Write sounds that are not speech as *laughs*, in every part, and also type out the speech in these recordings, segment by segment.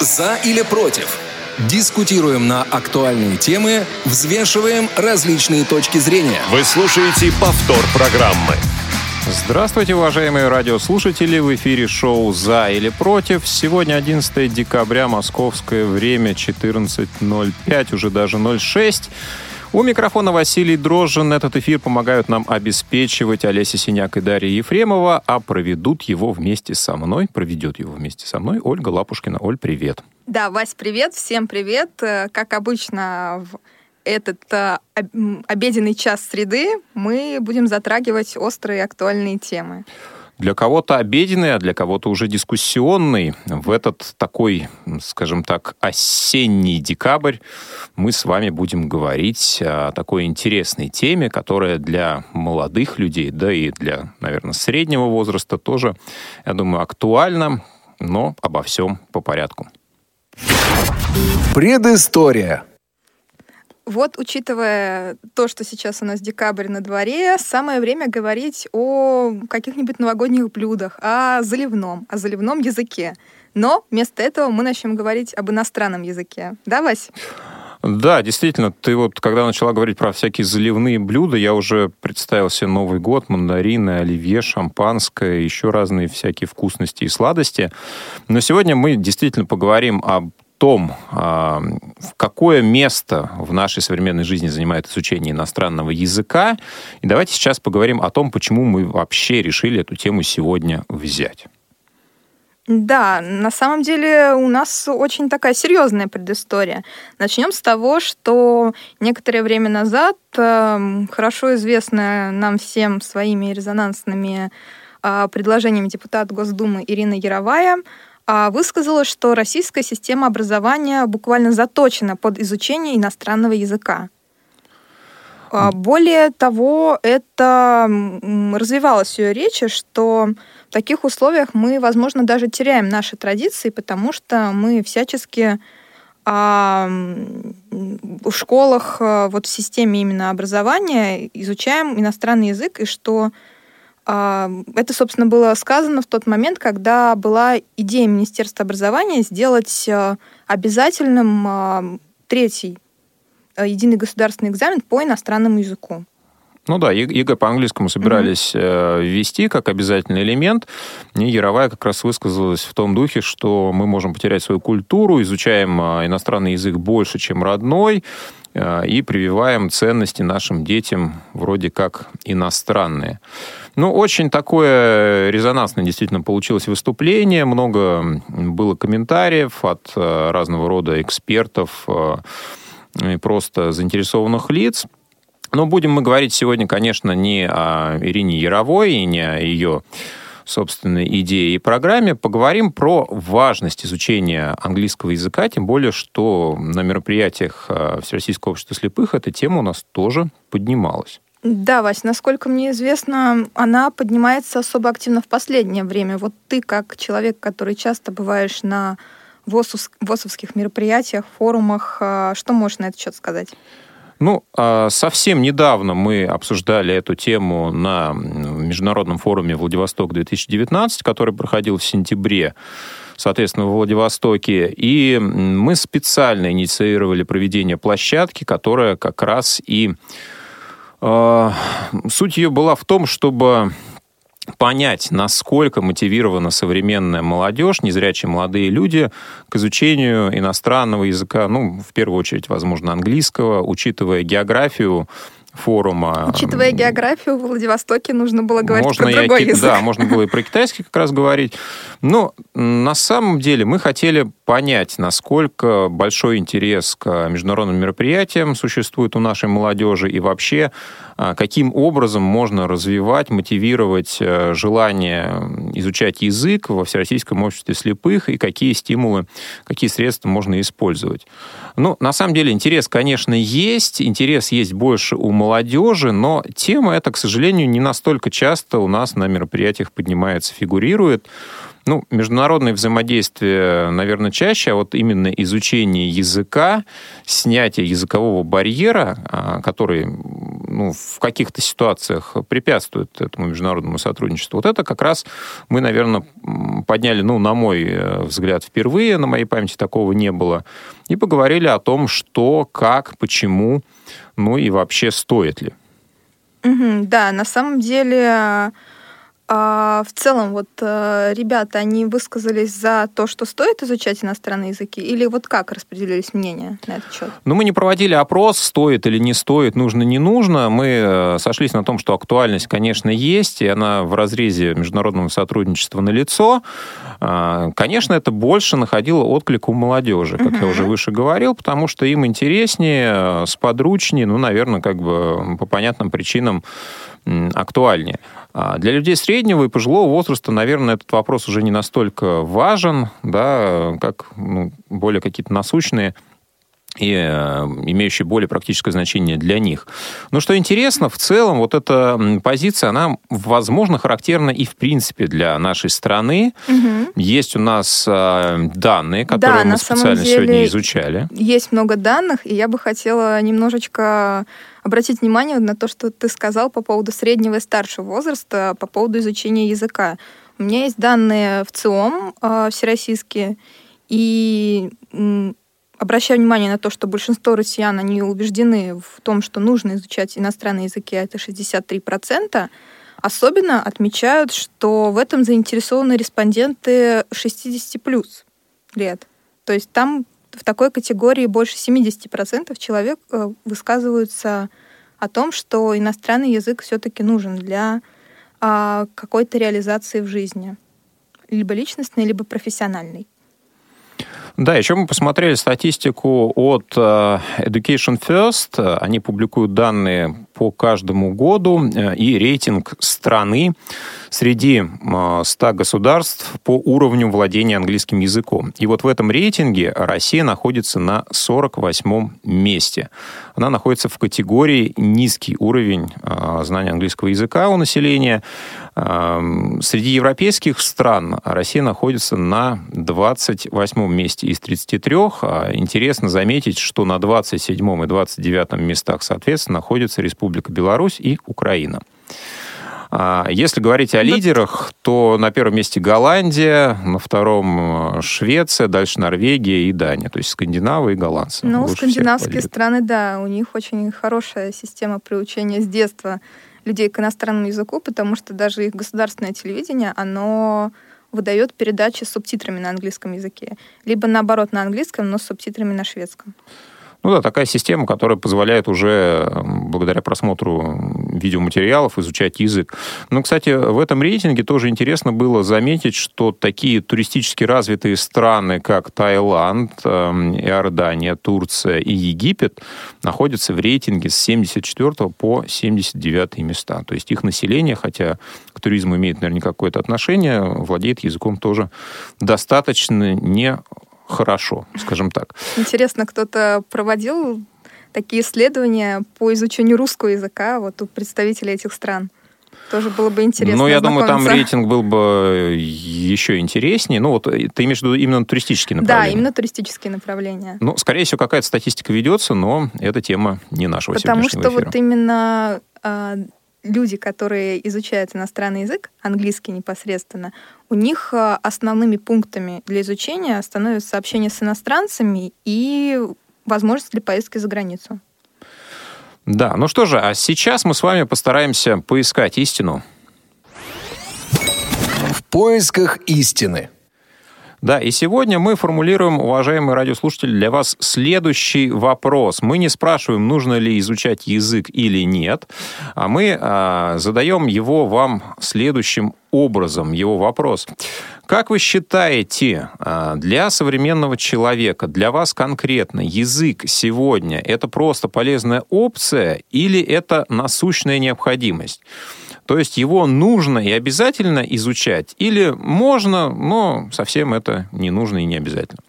За или против? Дискутируем на актуальные темы, взвешиваем различные точки зрения. Вы слушаете повтор программы. Здравствуйте, уважаемые радиослушатели! В эфире шоу «За или против». Сегодня 11 декабря, московское время, 14.05, уже даже 06. У микрофона Василий Дрожжин. Этот эфир помогают нам обеспечивать Олеся Синяк и Дарья Ефремова, а проведут его вместе со мной, проведет его вместе со мной Ольга Лапушкина. Оль, привет. Да, Вась, привет, всем привет. Э, как обычно, в этот э, обеденный час среды мы будем затрагивать острые актуальные темы. Для кого-то обеденный, а для кого-то уже дискуссионный. В этот такой, скажем так, осенний декабрь мы с вами будем говорить о такой интересной теме, которая для молодых людей, да и для, наверное, среднего возраста тоже, я думаю, актуальна, но обо всем по порядку. Предыстория. Вот, учитывая то, что сейчас у нас декабрь на дворе, самое время говорить о каких-нибудь новогодних блюдах, о заливном, о заливном языке. Но вместо этого мы начнем говорить об иностранном языке. Да, Вась? Да, действительно, ты вот когда начала говорить про всякие заливные блюда, я уже представил себе Новый год, мандарины, оливье, шампанское, еще разные всякие вкусности и сладости. Но сегодня мы действительно поговорим об том, а, в какое место в нашей современной жизни занимает изучение иностранного языка. И давайте сейчас поговорим о том, почему мы вообще решили эту тему сегодня взять. Да, на самом деле у нас очень такая серьезная предыстория. Начнем с того, что некоторое время назад э, хорошо известная нам всем своими резонансными э, предложениями депутат Госдумы Ирина Яровая а, высказала, что российская система образования буквально заточена под изучение иностранного языка. А, более того, это развивалось в ее речи, что в таких условиях мы, возможно, даже теряем наши традиции, потому что мы всячески а, в школах, вот в системе именно образования изучаем иностранный язык, и что а, это, собственно, было сказано в тот момент, когда была идея Министерства образования сделать а, обязательным а, третий единый государственный экзамен по иностранному языку. Ну да, ЕГЭ по английскому собирались mm-hmm. ввести как обязательный элемент. И Яровая как раз высказалась в том духе, что мы можем потерять свою культуру, изучаем иностранный язык больше, чем родной, и прививаем ценности нашим детям вроде как иностранные. Ну, очень такое резонансное действительно получилось выступление. Много было комментариев от э, разного рода экспертов э, и просто заинтересованных лиц. Но будем мы говорить сегодня, конечно, не о Ирине Яровой и не о ее собственной идее и программе. Поговорим про важность изучения английского языка, тем более, что на мероприятиях э, Всероссийского общества слепых эта тема у нас тоже поднималась. Да, Вась, насколько мне известно, она поднимается особо активно в последнее время. Вот ты, как человек, который часто бываешь на ВОСовских, мероприятиях, форумах, а, что можешь на этот счет сказать? Ну, а, совсем недавно мы обсуждали эту тему на международном форуме Владивосток-2019, который проходил в сентябре, соответственно, в Владивостоке. И мы специально инициировали проведение площадки, которая как раз и суть ее была в том, чтобы понять, насколько мотивирована современная молодежь, незрячие молодые люди к изучению иностранного языка, ну, в первую очередь, возможно, английского, учитывая географию форума. Учитывая географию, в Владивостоке нужно было говорить можно про другой язык. Да, можно было и про китайский как раз говорить. Но на самом деле мы хотели понять, насколько большой интерес к международным мероприятиям существует у нашей молодежи и вообще каким образом можно развивать, мотивировать э, желание изучать язык во Всероссийском обществе слепых и какие стимулы, какие средства можно использовать. Ну, на самом деле интерес, конечно, есть, интерес есть больше у молодежи, но тема эта, к сожалению, не настолько часто у нас на мероприятиях поднимается, фигурирует. Ну, международное взаимодействие, наверное, чаще, а вот именно изучение языка, снятие языкового барьера, а, который ну, в каких-то ситуациях препятствует этому международному сотрудничеству. Вот это как раз мы, наверное, подняли, ну, на мой э, взгляд, впервые, на моей памяти такого не было, и поговорили о том, что, как, почему, ну и вообще стоит ли. Да, на самом деле а в целом, вот э, ребята, они высказались за то, что стоит изучать иностранные языки, или вот как распределились мнения на этот счет? Ну, мы не проводили опрос, стоит или не стоит, нужно, не нужно. Мы э, сошлись на том, что актуальность, конечно, есть, и она в разрезе международного сотрудничества на лицо. А, конечно, это больше находило отклик у молодежи, как угу. я уже выше говорил, потому что им интереснее, э, сподручнее, ну, наверное, как бы по понятным причинам актуальнее. А для людей среднего и пожилого возраста, наверное, этот вопрос уже не настолько важен, да, как ну, более какие-то насущные и э, имеющие более практическое значение для них. Но что интересно, в целом вот эта позиция, она, возможно, характерна и в принципе для нашей страны. Угу. Есть у нас э, данные, которые да, мы специально сегодня изучали. Есть много данных, и я бы хотела немножечко обратить внимание на то, что ты сказал по поводу среднего и старшего возраста, по поводу изучения языка. У меня есть данные в ЦИОМ э, всероссийские, и обращаю внимание на то, что большинство россиян, они убеждены в том, что нужно изучать иностранные языки, а это 63%, особенно отмечают, что в этом заинтересованы респонденты 60 плюс лет. То есть там в такой категории больше 70% человек э, высказываются о том, что иностранный язык все-таки нужен для а, какой-то реализации в жизни, либо личностной, либо профессиональной. Да, еще мы посмотрели статистику от э, Education First. Они публикуют данные по каждому году э, и рейтинг страны среди 100 э, государств по уровню владения английским языком. И вот в этом рейтинге Россия находится на 48 месте. Она находится в категории низкий уровень знания английского языка у населения. Среди европейских стран Россия находится на 28 месте из 33. А интересно заметить, что на 27 и 29 местах, соответственно, находятся Республика Беларусь и Украина. А если говорить о лидерах, то на первом месте Голландия, на втором э, Швеция, дальше Норвегия и Дания. То есть скандинавы и голландцы. Ну, скандинавские страны, да, у них очень хорошая система приучения с детства людей к иностранному языку, потому что даже их государственное телевидение, оно выдает передачи с субтитрами на английском языке. Либо наоборот на английском, но с субтитрами на шведском. Ну да, такая система, которая позволяет уже благодаря просмотру видеоматериалов изучать язык. Но, кстати, в этом рейтинге тоже интересно было заметить, что такие туристически развитые страны, как Таиланд, эм, Иордания, Турция и Египет, находятся в рейтинге с 74 по 79 места. То есть их население, хотя к туризму имеет наверное какое-то отношение, владеет языком тоже достаточно не хорошо, скажем так. Интересно, кто-то проводил такие исследования по изучению русского языка вот у представителей этих стран? Тоже было бы интересно. Ну, я думаю, там рейтинг был бы еще интереснее. Ну, вот ты имеешь в виду именно туристические направления? Да, именно туристические направления. Ну, скорее всего, какая-то статистика ведется, но эта тема не нашего Потому сегодняшнего что эфира. вот именно а, люди, которые изучают иностранный язык, английский непосредственно, у них э, основными пунктами для изучения становятся общение с иностранцами и возможность для поездки за границу. Да, ну что же, а сейчас мы с вами постараемся поискать истину. В поисках истины. Да, и сегодня мы формулируем, уважаемые радиослушатели, для вас следующий вопрос. Мы не спрашиваем, нужно ли изучать язык или нет, а мы а, задаем его вам следующим образом, его вопрос. Как вы считаете, а, для современного человека, для вас конкретно, язык сегодня это просто полезная опция или это насущная необходимость? То есть его нужно и обязательно изучать, или можно, но совсем это не нужно и не обязательно.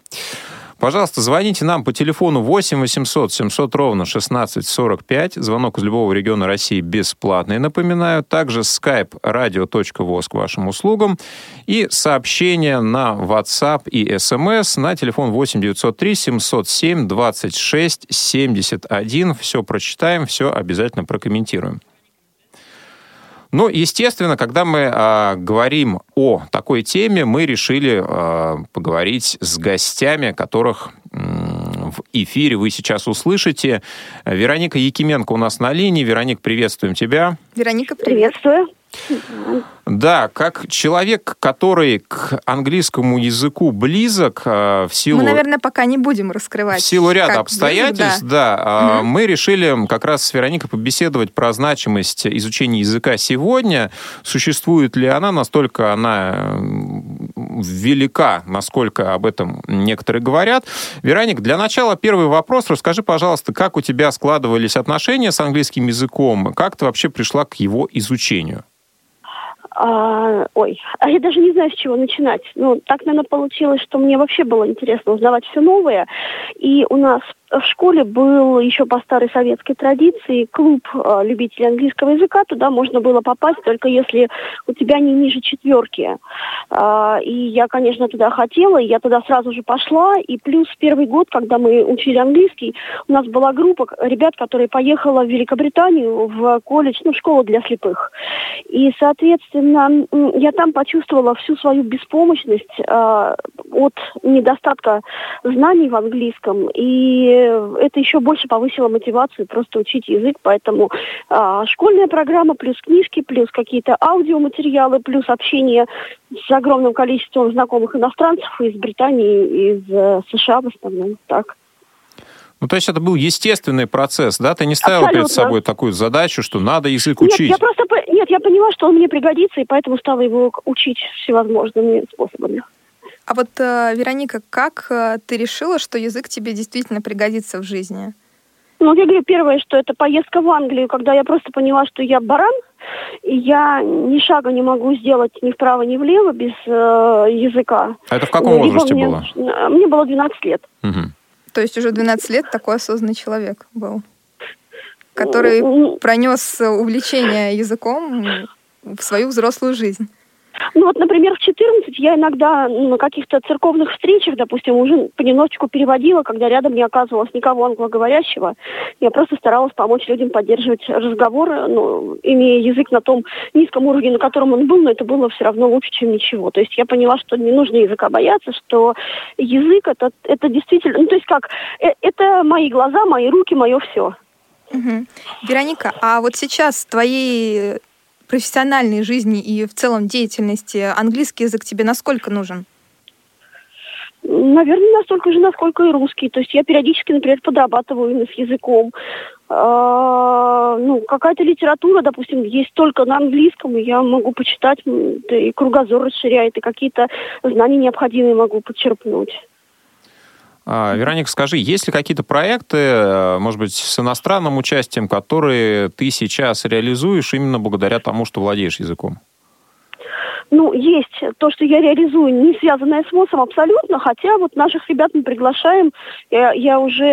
Пожалуйста, звоните нам по телефону 8 800 700 ровно 1645. Звонок из любого региона России бесплатный, напоминаю. Также skype radio.voz к вашим услугам. И сообщение на WhatsApp и SMS на телефон 8 903 707 26 71. Все прочитаем, все обязательно прокомментируем. Ну, естественно, когда мы э, говорим о такой теме, мы решили э, поговорить с гостями, которых э, в эфире вы сейчас услышите. Вероника Якименко у нас на линии. Вероник, приветствуем тебя. Вероника, приветствую. Да, как человек, который к английскому языку близок э, в силу... Мы, наверное, пока не будем раскрывать. В силу ряда обстоятельств, близок, да, да угу. мы решили как раз с Вероникой побеседовать про значимость изучения языка сегодня. Существует ли она, настолько она велика, насколько об этом некоторые говорят. Вероник, для начала первый вопрос. Расскажи, пожалуйста, как у тебя складывались отношения с английским языком? Как ты вообще пришла к его изучению? А, ой, а я даже не знаю, с чего начинать. Ну, так, наверное, получилось, что мне вообще было интересно узнавать все новое. И у нас в школе был еще по старой советской традиции клуб э, любителей английского языка. Туда можно было попасть только если у тебя не ниже четверки. Э, и я, конечно, туда хотела, и я туда сразу же пошла. И плюс первый год, когда мы учили английский, у нас была группа ребят, которая поехала в Великобританию в колледж, ну, в школу для слепых. И, соответственно, я там почувствовала всю свою беспомощность э, от недостатка знаний в английском. И это еще больше повысило мотивацию просто учить язык, поэтому а, школьная программа плюс книжки, плюс какие-то аудиоматериалы, плюс общение с огромным количеством знакомых иностранцев из Британии, из э, США в основном, так. Ну, то есть это был естественный процесс, да? Ты не ставила Абсолютно. перед собой такую задачу, что надо язык нет, учить? Я просто, нет, я поняла, что он мне пригодится, и поэтому стала его учить всевозможными способами. А вот, э, Вероника, как э, ты решила, что язык тебе действительно пригодится в жизни? Ну, я говорю, первое, что это поездка в Англию, когда я просто поняла, что я баран, и я ни шага не могу сделать ни вправо, ни влево без э, языка. А это в каком ну, возрасте мне, было? Мне было 12 лет. Угу. То есть уже 12 лет такой осознанный человек был, который ну, пронес увлечение языком в свою взрослую жизнь. Ну вот, например, в 14 я иногда на каких-то церковных встречах, допустим, уже понемножечку переводила, когда рядом не оказывалось никого англоговорящего. Я просто старалась помочь людям поддерживать разговор, ну, имея язык на том низком уровне, на котором он был, но это было все равно лучше, чем ничего. То есть я поняла, что не нужно языка бояться, что язык это, это действительно, ну то есть как, э, это мои глаза, мои руки, мое все. Угу. Вероника, а вот сейчас твои профессиональной жизни и в целом деятельности английский язык тебе насколько нужен? Наверное, настолько же, насколько и русский. То есть я периодически, например, подрабатываю с языком. А, ну, какая-то литература, допустим, есть только на английском, и я могу почитать, и кругозор расширяет, и какие-то знания необходимые могу подчерпнуть. А, Вероника, скажи, есть ли какие-то проекты, э, может быть, с иностранным участием, которые ты сейчас реализуешь именно благодаря тому, что владеешь языком? Ну, есть то, что я реализую, не связанное с МОСом абсолютно, хотя вот наших ребят мы приглашаем. Я, я уже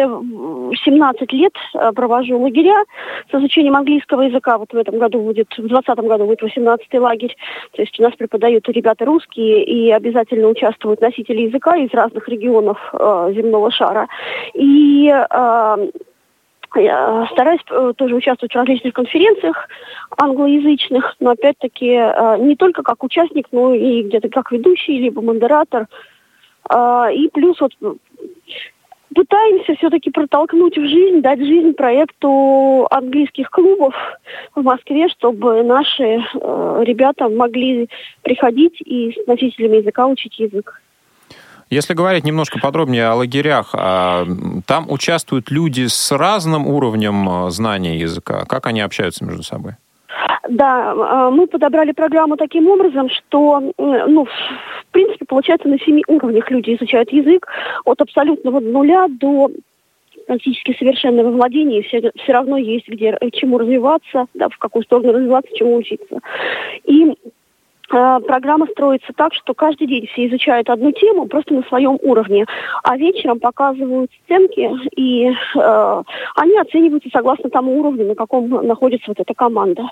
17 лет э, провожу лагеря с изучением английского языка. Вот в этом году будет, в 2020 году будет 18-й лагерь. То есть у нас преподают ребята русские и обязательно участвуют носители языка из разных регионов э, земного шара. И э, я стараюсь э, тоже участвовать в различных конференциях англоязычных, но опять-таки э, не только как участник, но и где-то как ведущий, либо модератор. А, и плюс вот пытаемся все-таки протолкнуть в жизнь, дать жизнь проекту английских клубов в Москве, чтобы наши э, ребята могли приходить и с носителями языка учить язык. Если говорить немножко подробнее о лагерях, а, там участвуют люди с разным уровнем а, знания языка. Как они общаются между собой? Да, а, мы подобрали программу таким образом, что, ну, в принципе, получается, на семи уровнях люди изучают язык, от абсолютного нуля до практически совершенного владения, все, все равно есть где чему развиваться, да, в какую сторону развиваться, чему учиться. И Э, программа строится так, что каждый день все изучают одну тему просто на своем уровне, а вечером показывают сценки, и э, они оцениваются согласно тому уровню, на каком находится вот эта команда.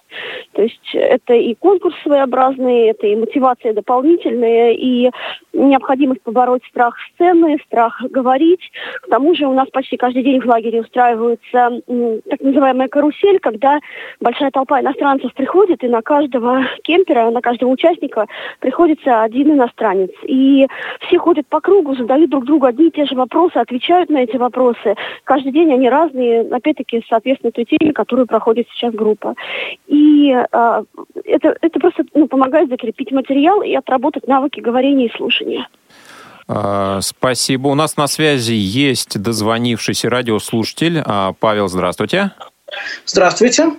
То есть это и конкурс своеобразный, это и мотивация дополнительная, и необходимость побороть страх сцены, страх говорить. К тому же у нас почти каждый день в лагере устраивается м, так называемая карусель, когда большая толпа иностранцев приходит, и на каждого кемпера, на каждого участника участника приходится один иностранец. И все ходят по кругу, задают друг другу одни и те же вопросы, отвечают на эти вопросы. Каждый день они разные, опять-таки, соответственно той теме, которую проходит сейчас группа. И э, это, это просто ну, помогает закрепить материал и отработать навыки говорения и слушания. А, спасибо. У нас на связи есть дозвонившийся радиослушатель. А, Павел, здравствуйте. Здравствуйте.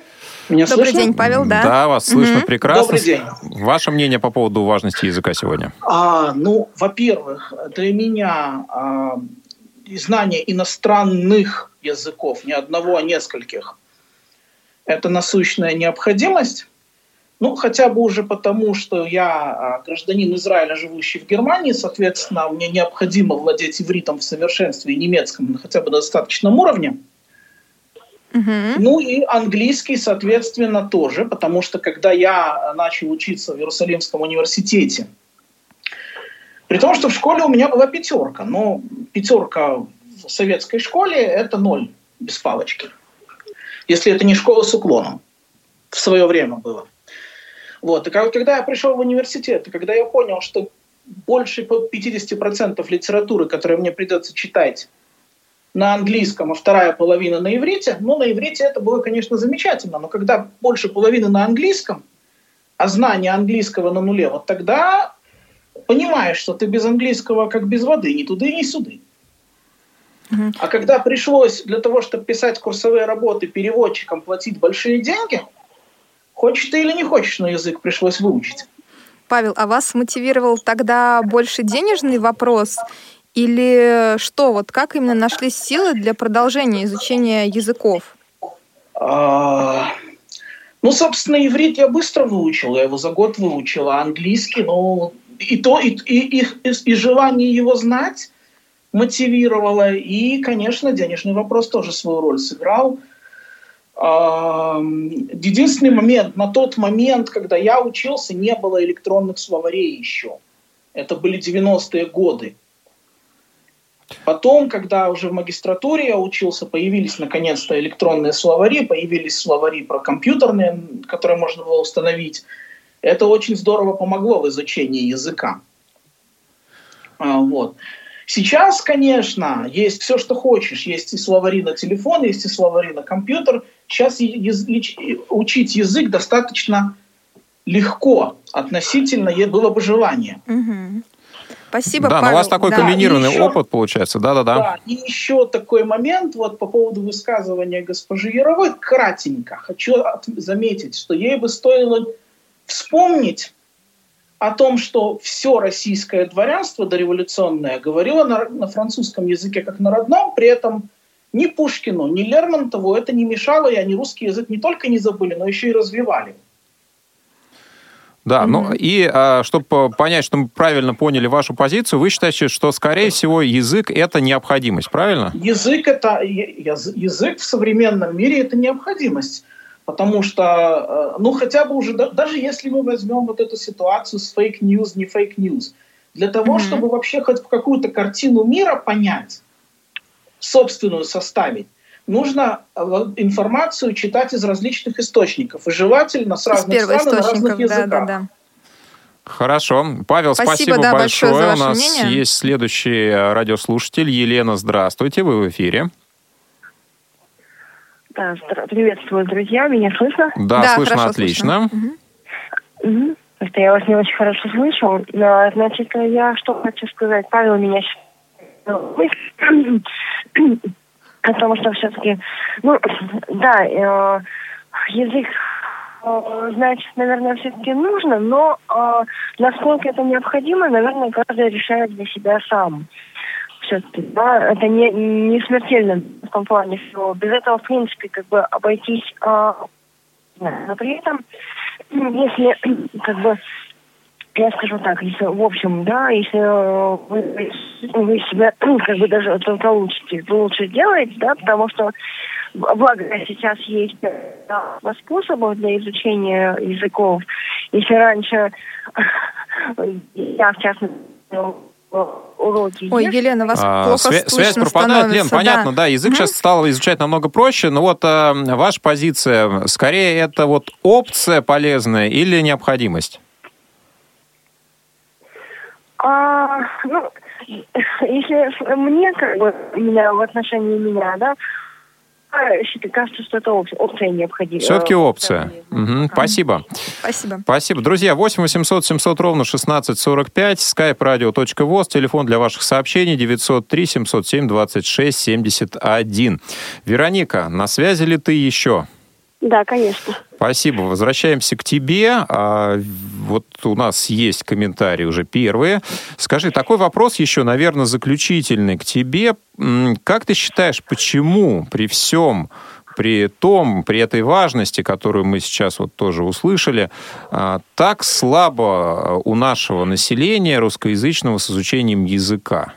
Меня Добрый слышно? день, Павел, да. Да, вас слышно угу. прекрасно. Добрый день. Ваше мнение по поводу важности языка сегодня? А, ну, во-первых, для меня а, знание иностранных языков, не одного, а нескольких, это насущная необходимость. Ну, хотя бы уже потому, что я а, гражданин Израиля, живущий в Германии, соответственно, мне необходимо владеть ивритом в совершенстве и немецком хотя бы на достаточном уровне. Угу. Ну и английский, соответственно, тоже, потому что когда я начал учиться в Иерусалимском университете, при том, что в школе у меня была пятерка, но пятерка в советской школе – это ноль без палочки. Если это не школа с уклоном. В свое время было. Вот. И когда я пришел в университет, и когда я понял, что больше 50% литературы, которую мне придется читать, на английском, а вторая половина на иврите, ну, на иврите это было, конечно, замечательно, но когда больше половины на английском, а знание английского на нуле, вот тогда понимаешь, что ты без английского как без воды, ни туды, ни сюды. Uh-huh. А когда пришлось для того, чтобы писать курсовые работы переводчикам платить большие деньги, хочешь ты или не хочешь, но язык пришлось выучить. Павел, а вас мотивировал тогда больше денежный вопрос или что? Вот как именно нашлись силы для продолжения изучения языков? А, ну, собственно, иврит я быстро выучил, я его за год выучил, а английский, ну, и то, и, и, и, и желание его знать мотивировало, и, конечно, денежный вопрос тоже свою роль сыграл. А, единственный момент, на тот момент, когда я учился, не было электронных словарей еще. Это были 90-е годы. Потом, когда уже в магистратуре я учился, появились наконец-то электронные словари, появились словари про компьютерные, которые можно было установить. Это очень здорово помогло в изучении языка. А, вот. Сейчас, конечно, есть все, что хочешь. Есть и словари на телефон, есть и словари на компьютер. Сейчас учить язык достаточно легко относительно было бы желание. Угу. Спасибо, Да, Павел. но у вас такой да. комбинированный еще, опыт получается, да-да-да. Да, и еще такой момент вот по поводу высказывания госпожи Яровой, кратенько. Хочу заметить, что ей бы стоило вспомнить о том, что все российское дворянство дореволюционное говорило на, на французском языке как на родном, при этом ни Пушкину, ни Лермонтову это не мешало, и они русский язык не только не забыли, но еще и развивали. Да, mm-hmm. ну и а, чтобы понять, что мы правильно поняли вашу позицию, вы считаете, что, скорее всего, язык — это необходимость, правильно? Язык — это язык в современном мире — это необходимость. Потому что, э, ну, хотя бы уже, даже если мы возьмем вот эту ситуацию с fake news, не fake news, для того, mm-hmm. чтобы вообще хоть какую-то картину мира понять, собственную составить, нужно э, информацию читать из различных источников. И желательно с разных стран на разных языках. Да, да, да. Хорошо. Павел, спасибо, спасибо да, большое. большое У нас мнение. есть следующий э, радиослушатель. Елена, здравствуйте, вы в эфире. Да, приветствую, друзья. Меня слышно? Да, да слышно отлично. Слышно. Угу. Просто я вас не очень хорошо слышу. Значит, я что хочу сказать. Павел меня Потому что все-таки, ну, *clears throat* да, э, язык э, знать, наверное, все-таки нужно, но э, насколько это необходимо, наверное, каждый решает для себя сам. Все-таки, да, это не, не смертельно в том плане, что без этого, в принципе, как бы обойтись. Э, но при этом, если *clears throat* как бы я скажу так, если, в общем, да, если э, вы, вы себя *clears throat* как бы даже это лучше, лучше делаете, да, потому что благо сейчас есть да, способов для изучения языков. Если раньше я, в частности, уроки. Ой, Елена, вас а, плохо свя- Связь пропадает, Лен, понятно, да, язык угу. сейчас стал изучать намного проще, но вот а, ваша позиция, скорее это вот опция полезная или необходимость? А, ну, если мне, как бы, меня в отношении меня, да, кажется, что это опция, опция необходима. Все-таки опция. Угу. Спасибо. Спасибо. Спасибо. Друзья, 8 800 700 ровно 1645, skype radio.voz, телефон для ваших сообщений 903 707 26 71. Вероника, на связи ли ты еще? Да, конечно. Спасибо. Возвращаемся к тебе. А, вот у нас есть комментарии уже первые. Скажи, такой вопрос еще, наверное, заключительный к тебе. Как ты считаешь, почему при всем при том, при этой важности, которую мы сейчас вот тоже услышали, а, так слабо у нашего населения русскоязычного с изучением языка?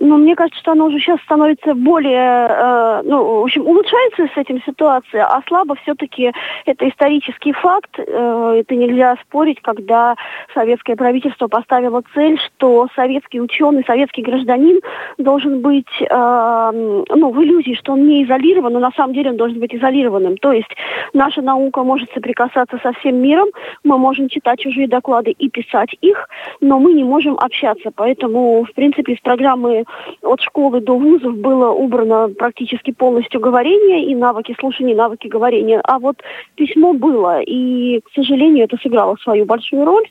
Ну, мне кажется, что она уже сейчас становится более, э, ну, в общем, улучшается с этим ситуация, а слабо все-таки это исторический факт. Э, это нельзя спорить, когда советское правительство поставило цель, что советский ученый, советский гражданин должен быть, э, ну, в иллюзии, что он не изолирован, но на самом деле он должен быть изолированным. То есть наша наука может соприкасаться со всем миром, мы можем читать чужие доклады и писать их, но мы не можем общаться. Поэтому, в принципе, из программы от школы до вузов было убрано практически полностью говорение и навыки слушания, и навыки говорения. А вот письмо было, и, к сожалению, это сыграло свою большую роль.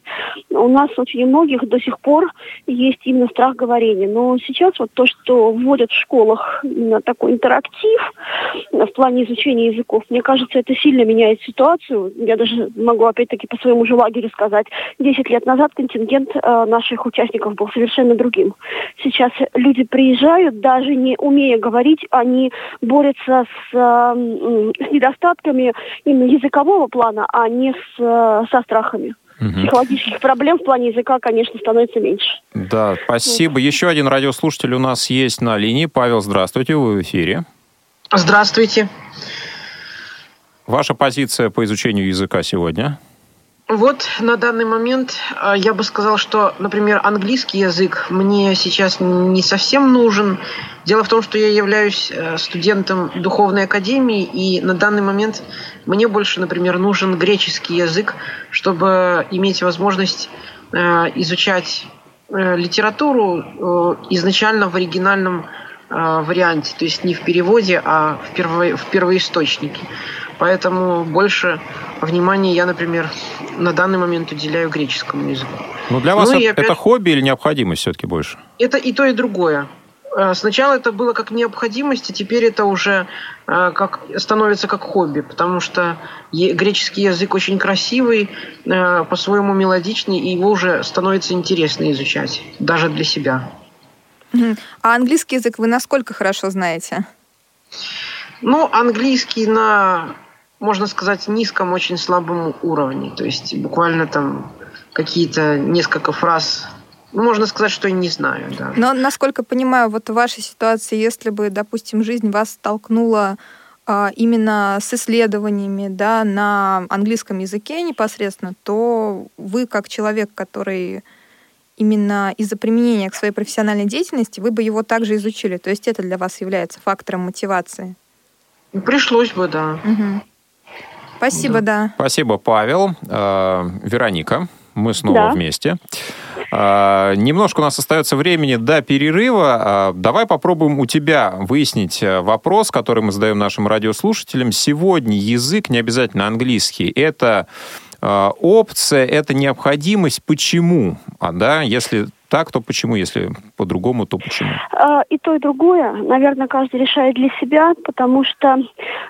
У нас очень многих до сих пор есть именно страх говорения. Но сейчас вот то, что вводят в школах на такой интерактив в плане изучения языков, мне кажется, это сильно меняет ситуацию. Я даже могу опять-таки по своему же лагерю сказать, 10 лет назад контингент э, наших участников был совершенно другим. Сейчас люди приезжают, даже не умея говорить, они борются с, с недостатками именно языкового плана, а не с, со страхами. Угу. Психологических проблем в плане языка, конечно, становится меньше. Да, спасибо. Вот. Еще один радиослушатель у нас есть на линии. Павел, здравствуйте, вы в эфире. Здравствуйте. Ваша позиция по изучению языка сегодня? Вот на данный момент а, я бы сказал, что, например, английский язык мне сейчас не совсем нужен. Дело в том, что я являюсь э, студентом духовной академии, и на данный момент мне больше, например, нужен греческий язык, чтобы иметь возможность э, изучать э, литературу изначально в оригинальном варианте, то есть не в переводе, а в, перво, в первоисточнике. Поэтому больше внимания я, например, на данный момент уделяю греческому языку. Но для вас ну, это, опять... это хобби или необходимость все-таки больше? Это и то, и другое. Э, сначала это было как необходимость, а теперь это уже э, как, становится как хобби, потому что греческий язык очень красивый, э, по-своему мелодичный, и его уже становится интересно изучать, даже для себя. А английский язык вы насколько хорошо знаете? Ну, английский на можно сказать, низком, очень слабом уровне. То есть буквально там какие-то несколько фраз ну, можно сказать, что я не знаю, да. Но, насколько понимаю, вот в вашей ситуации, если бы, допустим, жизнь вас столкнула а, именно с исследованиями да, на английском языке непосредственно, то вы, как человек, который именно из-за применения к своей профессиональной деятельности, вы бы его также изучили. То есть это для вас является фактором мотивации. Пришлось бы, да. Угу. Спасибо, да. да. Спасибо, Павел. Э, Вероника, мы снова да. вместе. Э, немножко у нас остается времени до перерыва. Э, давай попробуем у тебя выяснить вопрос, который мы задаем нашим радиослушателям. Сегодня язык, не обязательно английский, это опция, это необходимость. Почему? А да, если так, то почему? Если по-другому, то почему? А, и то, и другое. Наверное, каждый решает для себя, потому что,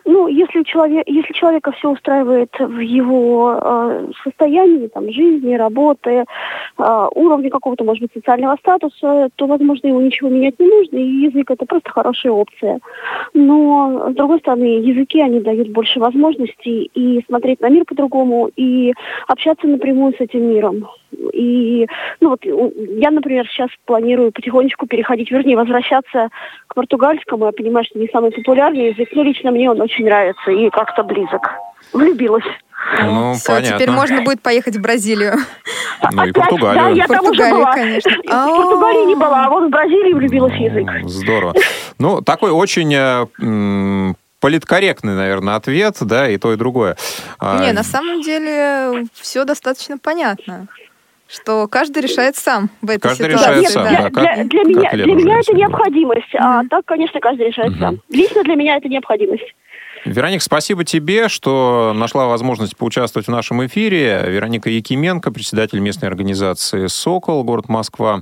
ну, если, человек, если человека все устраивает в его э, состоянии, там, жизни, работы, э, уровне какого-то, может быть, социального статуса, то, возможно, ему ничего менять не нужно, и язык это просто хорошая опция. Но, с другой стороны, языки, они дают больше возможностей и смотреть на мир по-другому, и общаться напрямую с этим миром. И, ну вот, я, например, сейчас планирую потихонечку переходить, вернее, возвращаться к португальскому. Я понимаю, что не самый популярный язык, но лично мне он очень нравится и как-то близок. Влюбилась. Ну, Все, понятно. теперь можно будет поехать в Бразилию. Ну и Опять? Португалию. Да, я там уже была. конечно. В Португалии не была, а вот в Бразилии влюбилась в язык. Здорово. Ну, такой очень э, политкорректный, наверное, ответ, да, и то, и другое. А, Не, на самом деле все достаточно понятно. Что каждый решает сам в этой Каждый ситуации. решает сам, для, да, для- для как меня, для меня это необходимость, а так, конечно, каждый решает сам. Лично для меня это необходимость. Вероника, спасибо тебе, что нашла возможность поучаствовать в нашем эфире. Вероника Якименко, председатель местной организации «Сокол», город Москва.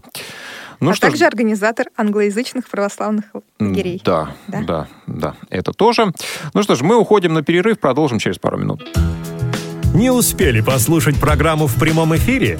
Ну а что ж, также организатор англоязычных православных лагерей. Да, Да? да, да, это тоже. Ну что ж, мы уходим на перерыв, продолжим через пару минут. Не успели послушать программу в прямом эфире?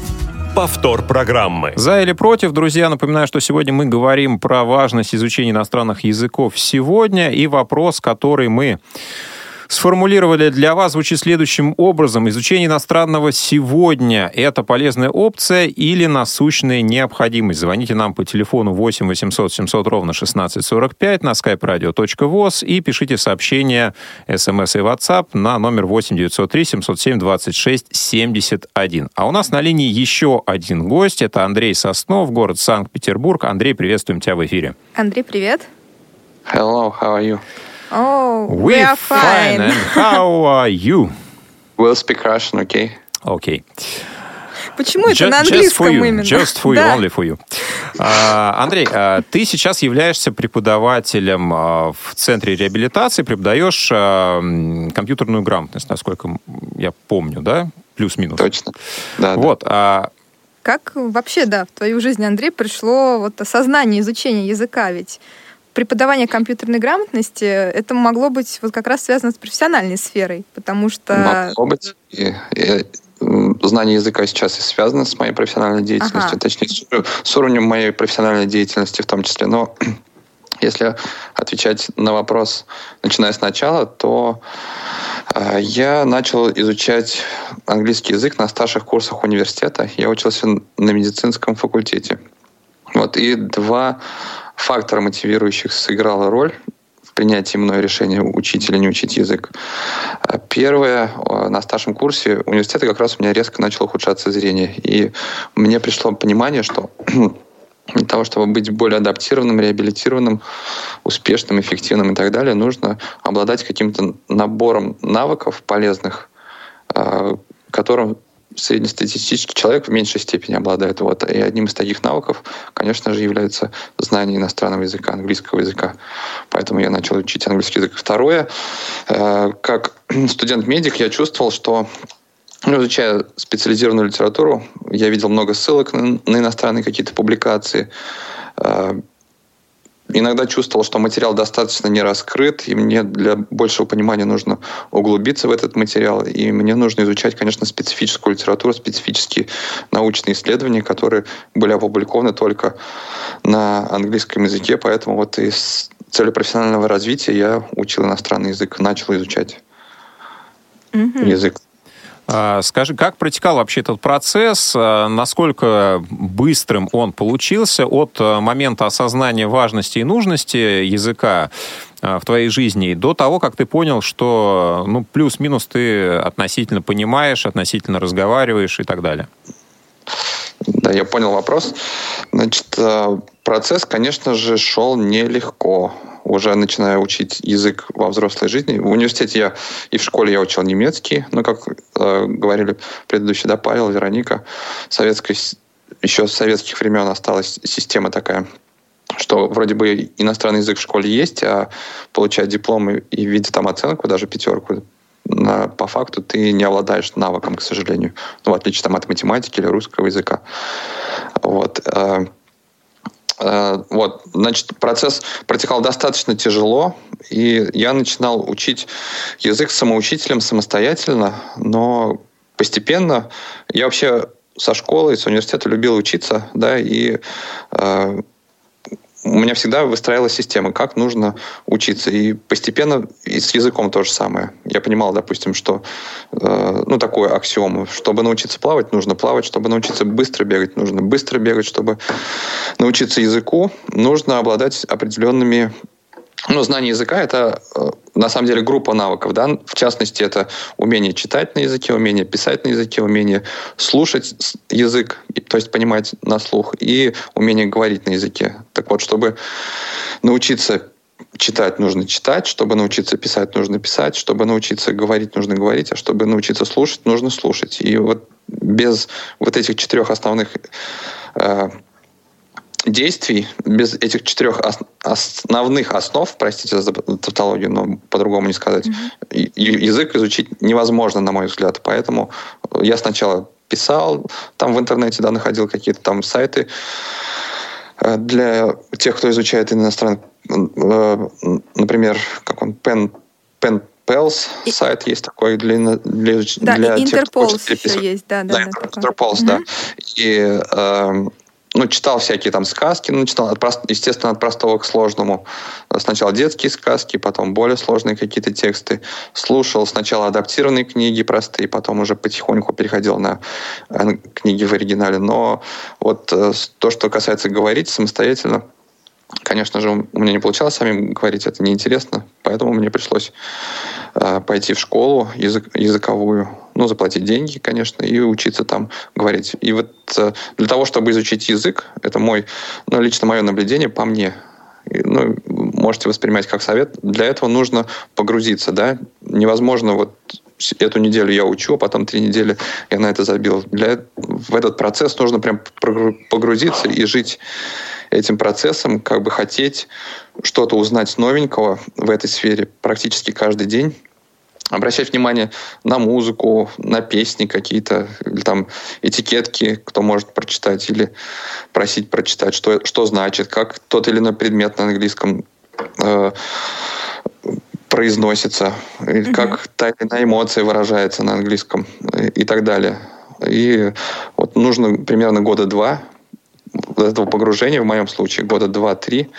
Повтор программы. За или против, друзья, напоминаю, что сегодня мы говорим про важность изучения иностранных языков сегодня, и вопрос, который мы сформулировали для вас, звучит следующим образом. Изучение иностранного сегодня – это полезная опция или насущная необходимость? Звоните нам по телефону 8 800 700 ровно 1645 на skype и пишите сообщения смс и WhatsApp на номер 8 903 707 26 71. А у нас на линии еще один гость. Это Андрей Соснов, город Санкт-Петербург. Андрей, приветствуем тебя в эфире. Андрей, привет. Hello, how are you? Oh, we are fine. and how are you? We'll speak Russian, okay? Окей. Почему это Ju- на just английском for you, именно? Just for you, Да. only for you. А, Андрей, а, ты сейчас являешься преподавателем а, в Центре реабилитации, преподаешь а, компьютерную грамотность, насколько я помню, да? Плюс-минус. Точно. Да, да. Вот. а, Как вообще, да, в твою жизнь, Андрей, пришло вот осознание изучения языка? Ведь преподавание компьютерной грамотности, это могло быть вот как раз связано с профессиональной сферой, потому что... Могло быть. И- и, знание языка сейчас и связано с моей профессиональной деятельностью, Ага. точнее, с, с уровнем моей профессиональной деятельности в том числе. Но *clears throat* если отвечать на вопрос, начиная сначала, то э, я начал изучать английский язык на старших курсах университета. Я учился на медицинском факультете. Вот, и два фактора мотивирующих сыграла роль в принятии мной решения учить или не учить язык. А Первое, э, на старшем курсе университета как раз у меня резко начало ухудшаться зрение. И мне пришло понимание, что *clears throat* для того, чтобы быть более адаптированным, реабилитированным, успешным, эффективным и так далее, нужно обладать каким-то набором навыков полезных, э, которым среднестатистический человек в меньшей степени обладает. Вот. И одним из таких навыков, конечно же, является знание иностранного языка, английского языка. Поэтому я начал учить английский язык. Второе, э, как *clears throat* студент-медик я чувствовал, что ну, изучая специализированную литературу, я видел много ссылок на, на иностранные какие-то публикации. Э, Иногда чувствовал, что материал достаточно не раскрыт, и мне для большего понимания нужно углубиться в этот материал, и мне нужно изучать, конечно, специфическую литературу, специфические научные исследования, которые были опубликованы только на английском языке, поэтому вот и с целью профессионального развития я учил иностранный язык, начал изучать Мгм. язык. А, Скажи, как протекал вообще этот процесс? а, Насколько быстрым он получился от а, момента осознания важности и нужности языка в твоей жизни до того, как ты понял, что ну, плюс-минус ты относительно понимаешь, относительно разговариваешь и так далее? Да, я понял вопрос. Значит, э, процесс, конечно же, шел нелегко. Уже начиная учить язык во взрослой жизни. В университете я и в школе я учил немецкий, но, как э, говорили предыдущие, да, Павел, Вероника, советской, еще с советских времен осталась система такая, что вроде бы иностранный язык в школе есть, а получать диплом и, видя там оценку, даже пятерку, по факту ты не обладаешь навыком, к сожалению. Ну, в отличие там, от математики или русского языка. Вот. Э, вот, значит, процесс протекал достаточно тяжело, и я начинал учить язык самоучителем самостоятельно, но постепенно я вообще со школы, с университета любил учиться, да, и э, у меня всегда выстраивалась система, как нужно учиться. И постепенно и с языком то же самое. Я понимал, допустим, что, э, ну, такое аксиому. Чтобы научиться плавать, нужно плавать. Чтобы научиться быстро бегать, нужно быстро бегать. Чтобы научиться языку, нужно обладать определенными ну, знание языка — это, э, на самом деле, группа навыков. Да? В частности, это умение читать на языке, умение писать на языке, умение слушать язык, то есть понимать на слух, и умение говорить на языке. Так вот, чтобы научиться читать, нужно читать, чтобы научиться писать, нужно писать, чтобы научиться говорить, нужно говорить, а чтобы научиться слушать, нужно слушать. И вот без вот этих четырех основных э, действий, без этих четырех основных основ, простите за тавтологию, но по-другому не сказать, mm-hmm. язык изучить невозможно, на мой взгляд. Поэтому я сначала писал, там в интернете да, находил какие-то там сайты э, для тех, кто изучает иностранный, э, например, как он, Pen, Pen Pels и... сайт есть такой для, для, да, для и тех, еще есть, да, да, да, да Interpol, да. Угу. И э, ну, читал всякие там сказки, ну, читал, от естественно, от простого к сложному. Сначала детские сказки, потом более сложные какие-то тексты. Слушал сначала адаптированные книги простые, потом уже потихоньку переходил на э, книги в оригинале. Но вот э, то, что касается говорить самостоятельно, Конечно же, у меня не получалось самим говорить, это неинтересно, поэтому мне пришлось э, пойти в школу язык, языковую, ну, заплатить деньги, конечно, и учиться там говорить. И вот э, для того, чтобы изучить язык, это мой, ну, лично мое наблюдение по мне, ну, можете воспринимать как совет, для этого нужно погрузиться, да, невозможно вот эту неделю я учу, а потом три недели я на это забил. Для, в этот процесс нужно прям погрузиться и жить этим процессом, как бы хотеть что-то узнать новенького в этой сфере практически каждый день обращать внимание на музыку, на песни какие-то, или там этикетки, кто может прочитать, или просить прочитать, что, что значит, как тот или иной предмет на английском э, произносится, или как та или иная эмоция выражается на английском и так далее. И вот нужно примерно года два этого погружения, в моем случае года два-три,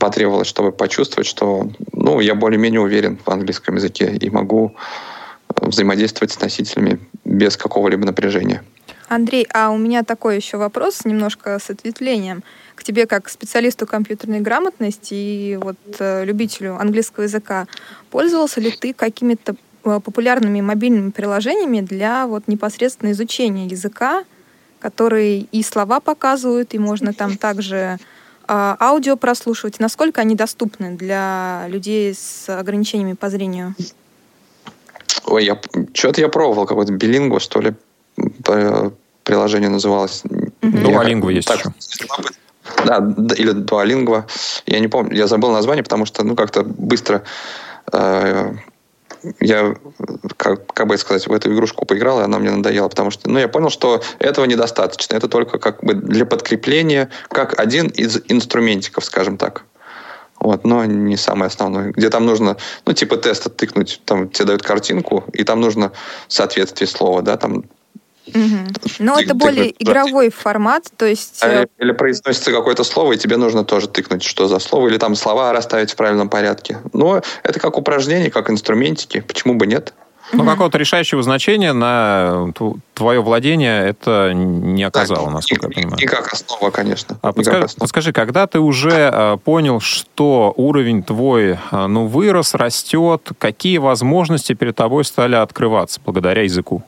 потребовалось, чтобы почувствовать, что ну, я более-менее уверен в английском языке и могу э, взаимодействовать с носителями без какого-либо напряжения. Андрей, а у меня такой еще вопрос, немножко с ответвлением к тебе как специалисту компьютерной грамотности и вот э, любителю английского языка. Пользовался ли ты какими-то э, популярными мобильными приложениями для вот непосредственно изучения языка, которые и слова показывают, и можно там также аудио прослушивать. Насколько они доступны для людей с ограничениями по зрению? Ой, я что-то я пробовал, какой-то билингва, что ли, приложение называлось. Дуалингва есть так, еще. Да, или дуалингва. Я не помню, я забыл название, потому что, ну, как-то быстро э, я, как, как бы сказать, в эту игрушку поиграл, и она мне надоела, потому что, ну, я понял, что этого недостаточно. Это только как бы для подкрепления, как один из инструментиков, скажем так. Вот, но не самое основное. Где там нужно, ну, типа теста тыкнуть, там тебе дают картинку, и там нужно соответствие слова, да, там Угу. Но ты, это более ты, игровой формат, то есть... А, э, или произносится какое-то слово, и тебе нужно тоже тыкнуть, что за слово, или там слова расставить в правильном порядке. Но это как упражнение, как инструментики, почему бы нет? Но угу. какого-то решающего значения на твое владение это не оказало, да, насколько и, я понимаю. И как основа, конечно. А подскажи, основа. подскажи, когда ты уже э, понял, что уровень твой э, ну, вырос, растет, какие возможности перед тобой стали открываться благодаря языку?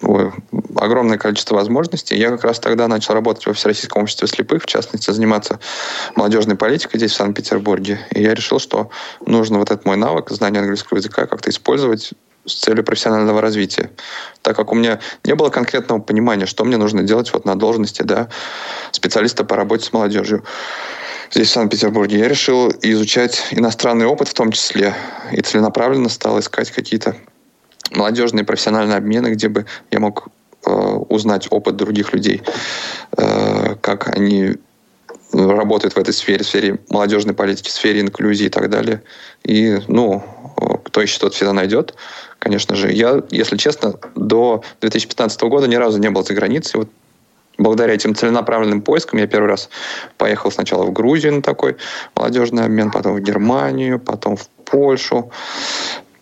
Огромное количество возможностей. Я как раз тогда начал работать во Всероссийском обществе слепых, в частности, заниматься молодежной политикой здесь, в Санкт-Петербурге. И я решил, что нужно вот этот мой навык, знание английского языка, как-то использовать с целью профессионального развития. Так как у меня не было конкретного понимания, что мне нужно делать вот на должности да, специалиста по работе с молодежью. здесь, в Санкт-Петербурге, я решил изучать иностранный опыт в том числе. И целенаправленно стал искать какие-то молодежные профессиональные обмены, где бы я мог э, узнать опыт других людей, э, как они работают в этой сфере, в сфере молодежной политики, в сфере инклюзии и так далее. И, ну, кто ищет, тот всегда найдет, конечно же. Я, если честно, до 2015 года ни разу не был за границей. Вот благодаря этим целенаправленным поискам я первый раз поехал сначала в Грузию на такой молодежный обмен, потом в Германию, потом в Польшу,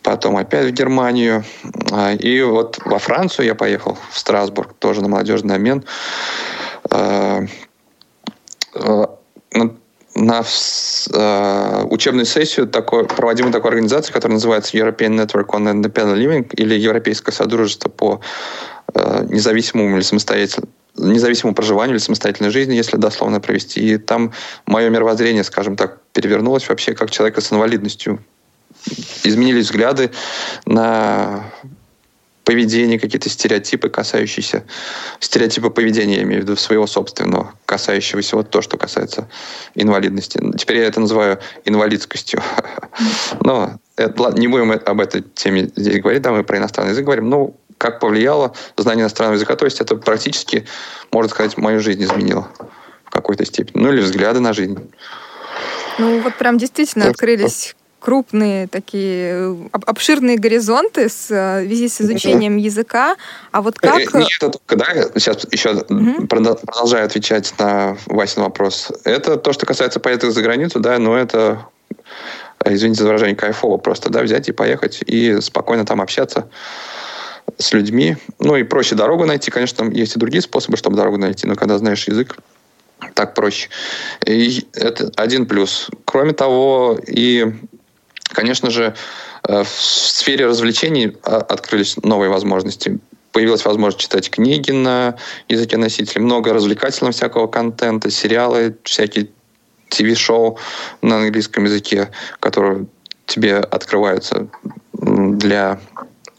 потом опять в Германию. А, и вот во Францию я поехал, в Страсбург, тоже на молодежный обмен. А, а, на учебную сессию такой, проводимую такой организации, которая называется European Network on Independent Living или Европейское Содружество по независимому или самостоятельному независимому проживанию или самостоятельной жизни, если дословно провести. И там мое мировоззрение, скажем так, перевернулось вообще как человека с инвалидностью. Изменились взгляды на поведение, какие-то стереотипы, касающиеся стереотипы поведения, я имею в виду своего собственного, касающегося вот то, что касается инвалидности. Теперь я это называю инвалидскостью. *laughs* Но не будем об этой теме здесь говорить, да, мы про иностранный язык говорим. Ну, как повлияло знание иностранного языка, то есть это практически, можно сказать, мою жизнь изменило в какой-то степени. Ну, или взгляды на жизнь. Ну, вот прям действительно открылись крупные такие э, обширные горизонты с, э, в связи с изучением языка. А вот как... Нет, это только, да, сейчас еще угу. продолжаю отвечать на Васин вопрос. Это то, что касается поездок за границу, да, но это, извините за выражение, кайфово просто, да, взять и поехать и спокойно там общаться с людьми. Ну и проще дорогу найти. Конечно, есть и другие способы, чтобы дорогу найти, но когда знаешь язык, так проще. И это один плюс. Кроме того, и Конечно же, э, в сфере развлечений а, открылись новые возможности. Появилась возможность читать книги на языке носителя, много развлекательного всякого контента, сериалы, всякие ТВ-шоу на английском языке, которые тебе открываются для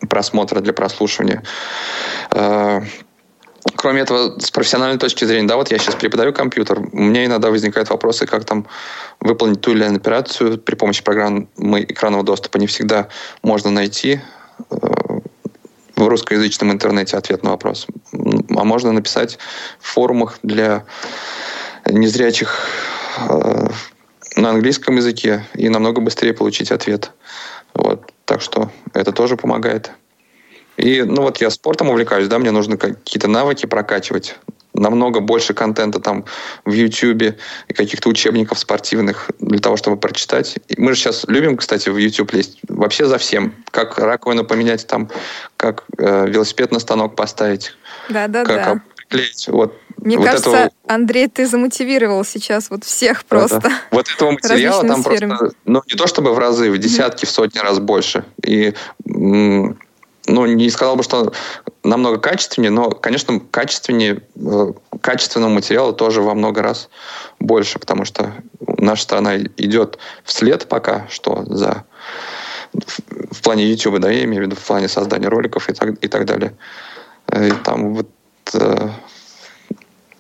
просмотра, для прослушивания. Кроме этого, с профессиональной точки зрения, да, вот я сейчас преподаю компьютер, меня иногда возникают вопросы, как там выполнить ту или иную операцию при помощи программы экранного доступа. Не всегда можно найти э, в русскоязычном интернете ответ на вопрос. А можно написать в форумах для незрячих э, на английском языке и намного быстрее получить ответ. Вот. Так что это тоже помогает. И, ну вот я спортом увлекаюсь, да, мне нужно какие-то навыки прокачивать, намного больше контента там в YouTube и каких-то учебников спортивных для того, чтобы прочитать. И мы же сейчас любим, кстати, в YouTube лезть вообще за всем. Как раковину поменять там, как э, велосипед на станок поставить. Да-да-да. Как приклеить. Вот мне вот кажется, этого... Андрей, ты замотивировал сейчас вот всех просто. Да, да. Вот этого *laughs* материала там сферами. просто, ну, не то чтобы в разы, в десятки, в сотни раз больше. И ну, не сказал бы, что намного качественнее, но, конечно, качественнее, э, качественного материала тоже во много раз больше, потому что наша страна идет вслед пока что за в плане YouTube, да, я имею в виду в плане создания роликов и так, и так далее. Э, и там вот э,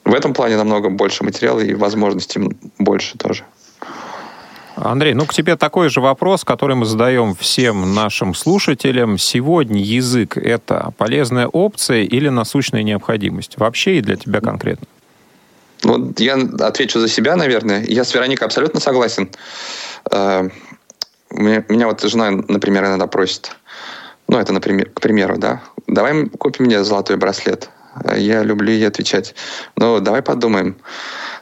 в этом плане намного больше материала и возможностей больше тоже. Андрей, ну к тебе такой же вопрос, который мы задаем всем нашим слушателям. Сегодня язык — это полезная опция или насущная необходимость? Вообще и для тебя конкретно? Вот я отвечу за себя, наверное. Я с Вероникой абсолютно согласен. Э, меня вот жена, например, иногда просит, ну, это, например, к примеру, да, давай купим мне золотой браслет. Я люблю ей отвечать, ну, давай подумаем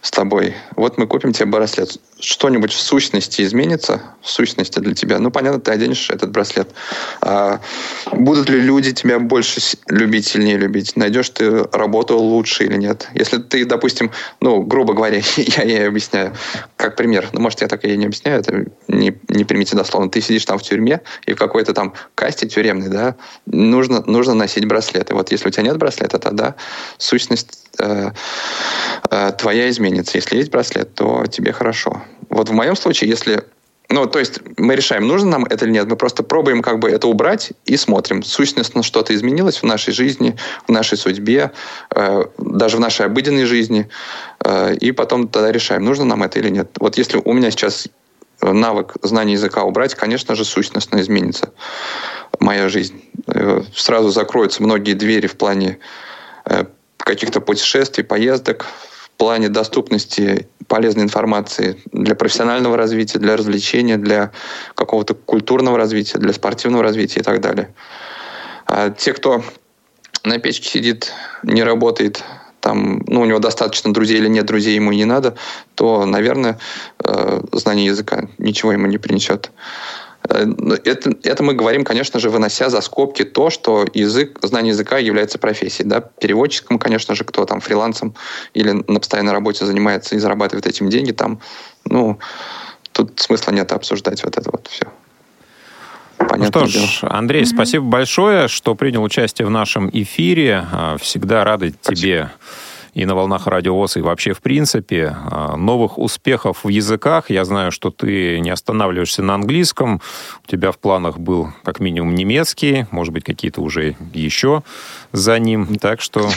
с тобой. Вот мы купим тебе браслет. Что-нибудь в сущности изменится? В сущности для тебя? Ну, понятно, ты оденешь этот браслет. А будут ли люди тебя больше любить, сильнее любить? Найдешь ты работу лучше или нет? Если ты, допустим, ну, грубо говоря, *laughs* я ей объясняю, как пример. Ну, может, я так и не объясняю, это не, не примите дословно. Ты сидишь там в тюрьме, и в какой-то там касте тюремной, да, нужно, нужно носить браслеты. Вот если у тебя нет браслета, тогда сущность твоя изменится. Если есть браслет, то тебе хорошо. Вот в моем случае, если ну, то есть мы решаем, нужно нам это или нет. Мы просто пробуем как бы это убрать и смотрим. Сущностно что-то изменилось в нашей жизни, в нашей судьбе, э, даже в нашей обыденной жизни. Э, и потом тогда решаем, нужно нам это или нет. Вот если у меня сейчас навык знания языка убрать, конечно же, сущностно изменится моя жизнь. Э, сразу закроются многие двери в плане э, каких-то путешествий, поездок, в плане доступности полезной информации для профессионального развития, для развлечения, для какого-то культурного развития, для спортивного развития и так далее. А те, кто на печке сидит, не работает, там, ну, у него достаточно друзей или нет друзей, ему не надо, то, наверное, э, знание языка ничего ему не принесет. Э, это, это мы говорим, конечно же, вынося за скобки то, что язык, знание языка является профессией. Да? Переводчиком, конечно же, кто там фрилансом или на постоянной работе занимается и зарабатывает этим деньги, там, ну, тут смысла нет обсуждать вот это вот все. Понятно ну что ж, Андрей, mm-hmm. спасибо большое, что принял участие в нашем эфире. А, всегда рады спасибо. тебе и на волнах Радио ВОЗ, и вообще в принципе. А, новых успехов в языках. Я знаю, что ты не останавливаешься на английском. У тебя в планах был как минимум немецкий, может быть, какие-то уже еще за ним. Так что...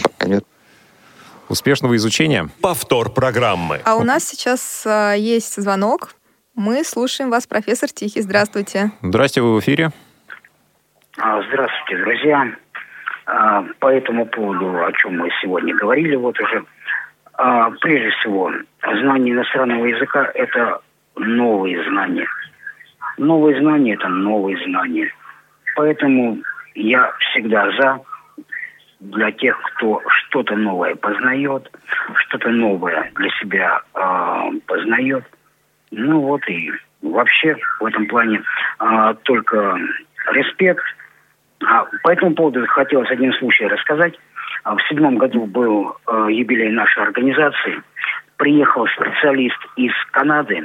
Успешного изучения. Повтор программы. А у нас сейчас э, есть звонок. Мы слушаем вас, профессор Тихий. Здравствуйте. Здравствуйте, вы в эфире. А, здравствуйте, друзья. А, по этому поводу, о чем мы сегодня говорили, вот уже, а, прежде всего, знание иностранного языка – это новые знания. Новые знания – это новые знания. Поэтому я всегда за для тех, кто что-то новое познает, что-то новое для себя э, познает. Ну вот и вообще в этом плане э, только респект – по этому поводу хотелось один случай рассказать. А, в седьмом году был э, юбилей нашей организации. Приехал специалист из Канады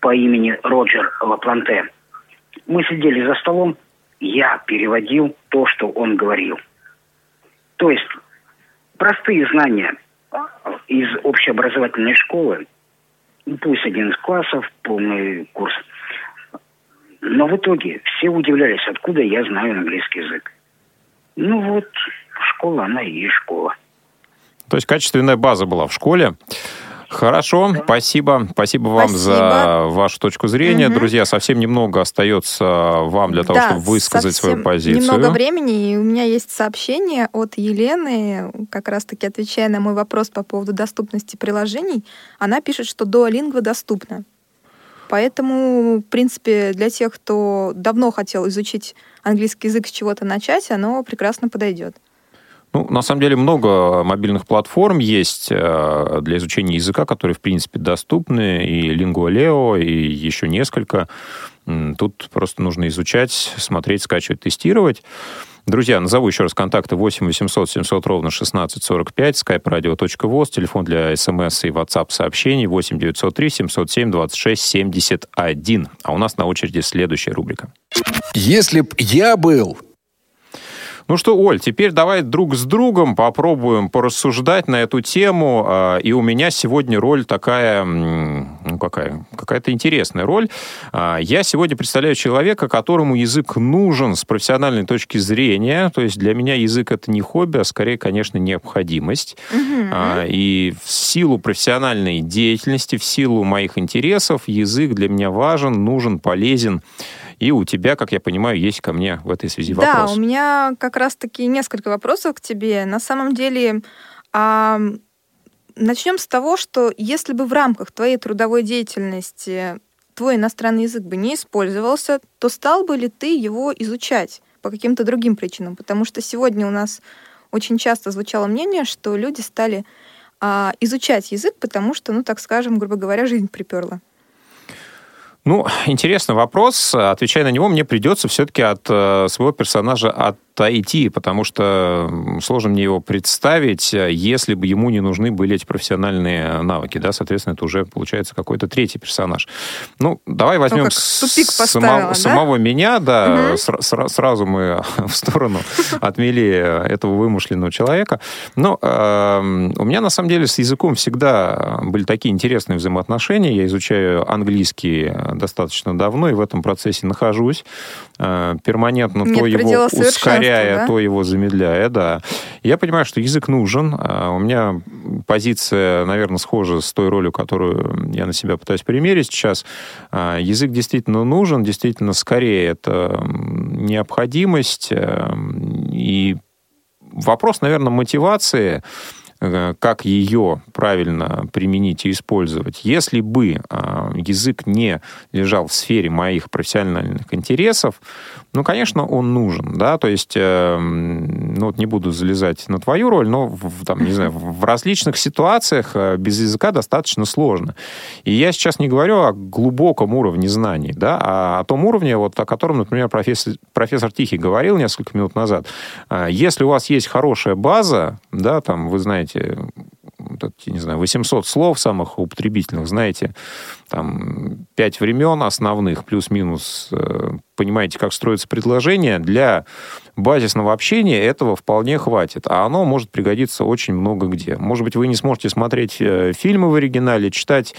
по имени Роджер Лапланте. Мы сидели за столом, я переводил то, что он говорил. То есть простые знания из общеобразовательной школы, пусть один из классов, полный курс – но в итоге все удивлялись, откуда я знаю английский язык. Ну вот, школа, она и есть школа. То есть качественная база была в школе. Хорошо, да. спасибо. Спасибо вам спасибо. за вашу точку зрения. Угу. Друзья, совсем немного остается вам для того, да, чтобы высказать свою позицию. немного времени, и у меня есть сообщение от Елены, как раз-таки отвечая на мой вопрос по поводу доступности приложений. Она пишет, что Duolingo доступна. Поэтому, в принципе, для тех, кто давно хотел изучить английский язык с чего-то начать, оно прекрасно подойдет. Ну, на самом деле много мобильных платформ есть э, для изучения языка, которые, в принципе, доступны, и Lingualeo, и еще несколько. Тут просто нужно изучать, смотреть, скачивать, тестировать. Друзья, назову еще раз контакты 8 800 700 ровно 1645, skype radio.voz, телефон для смс и WhatsApp сообщений 8 903 707 26 71. А у нас на очереди следующая рубрика. Если б я был ну что, Оль, теперь давай друг с другом попробуем порассуждать на эту тему. А, и у меня сегодня роль такая, ну какая, какая-то интересная роль. А, я сегодня представляю человека, которому язык нужен с профессиональной точки зрения. То есть для меня язык это не хобби, а скорее, конечно, необходимость. Угу. И в силу профессиональной деятельности, в силу моих интересов, язык для меня важен, нужен, полезен. И у тебя, как я понимаю, есть ко мне в этой связи вопрос. Да, у меня как раз-таки несколько вопросов к тебе. На самом деле, а, начнем с того, что если бы в рамках твоей трудовой деятельности твой иностранный язык бы не использовался, то стал бы ли ты его изучать по каким-то другим причинам? Потому что сегодня у нас очень часто звучало мнение, что люди стали а, изучать язык, потому что, ну, так скажем, грубо говоря, жизнь приперла. Ну, интересный вопрос. Отвечая на него, мне придется все-таки от э, своего персонажа от куда-то идти, потому что сложно мне его представить, если бы ему не нужны были эти профессиональные навыки, да, соответственно, это уже получается какой-то третий персонаж. Ну, давай возьмем ну, само, да? самого меня, да, угу. с, сразу мы *laughs* в сторону *laughs* отмели этого вымышленного человека. Но э, у меня, на самом деле, с языком всегда были такие интересные взаимоотношения. Я изучаю английский достаточно давно и в этом процессе нахожусь э, перманентно, Нет то его ускоряя, да? то его замедляя, да. Я понимаю, что язык нужен. Э, у меня позиция, наверное, схожа с той ролью, которую я на себя пытаюсь примерить сейчас. Э, язык действительно нужен, действительно скорее это необходимость. Э, и вопрос, наверное, мотивации Э, как ее правильно применить и использовать. Если бы а, язык не лежал в сфере моих профессиональных интересов, ну, конечно, он нужен, да, то есть, э, ну, вот не буду залезать на твою роль, но, в, там, не знаю, в различных ситуациях э, без языка достаточно сложно. И я сейчас не говорю о глубоком уровне знаний, да, а о том уровне, вот, о котором, например, профессор, профессор Тихий говорил несколько минут назад. Если у вас есть хорошая база, да, там, вы знаете, вот, не знаю, 800 слов самых употребительных, знаете, там, пять времен основных, плюс-минус, э, понимаете, как строится предложение, для базисного общения этого вполне хватит. А оно может пригодиться очень много где. Может быть, вы не сможете смотреть э, фильмы в оригинале, читать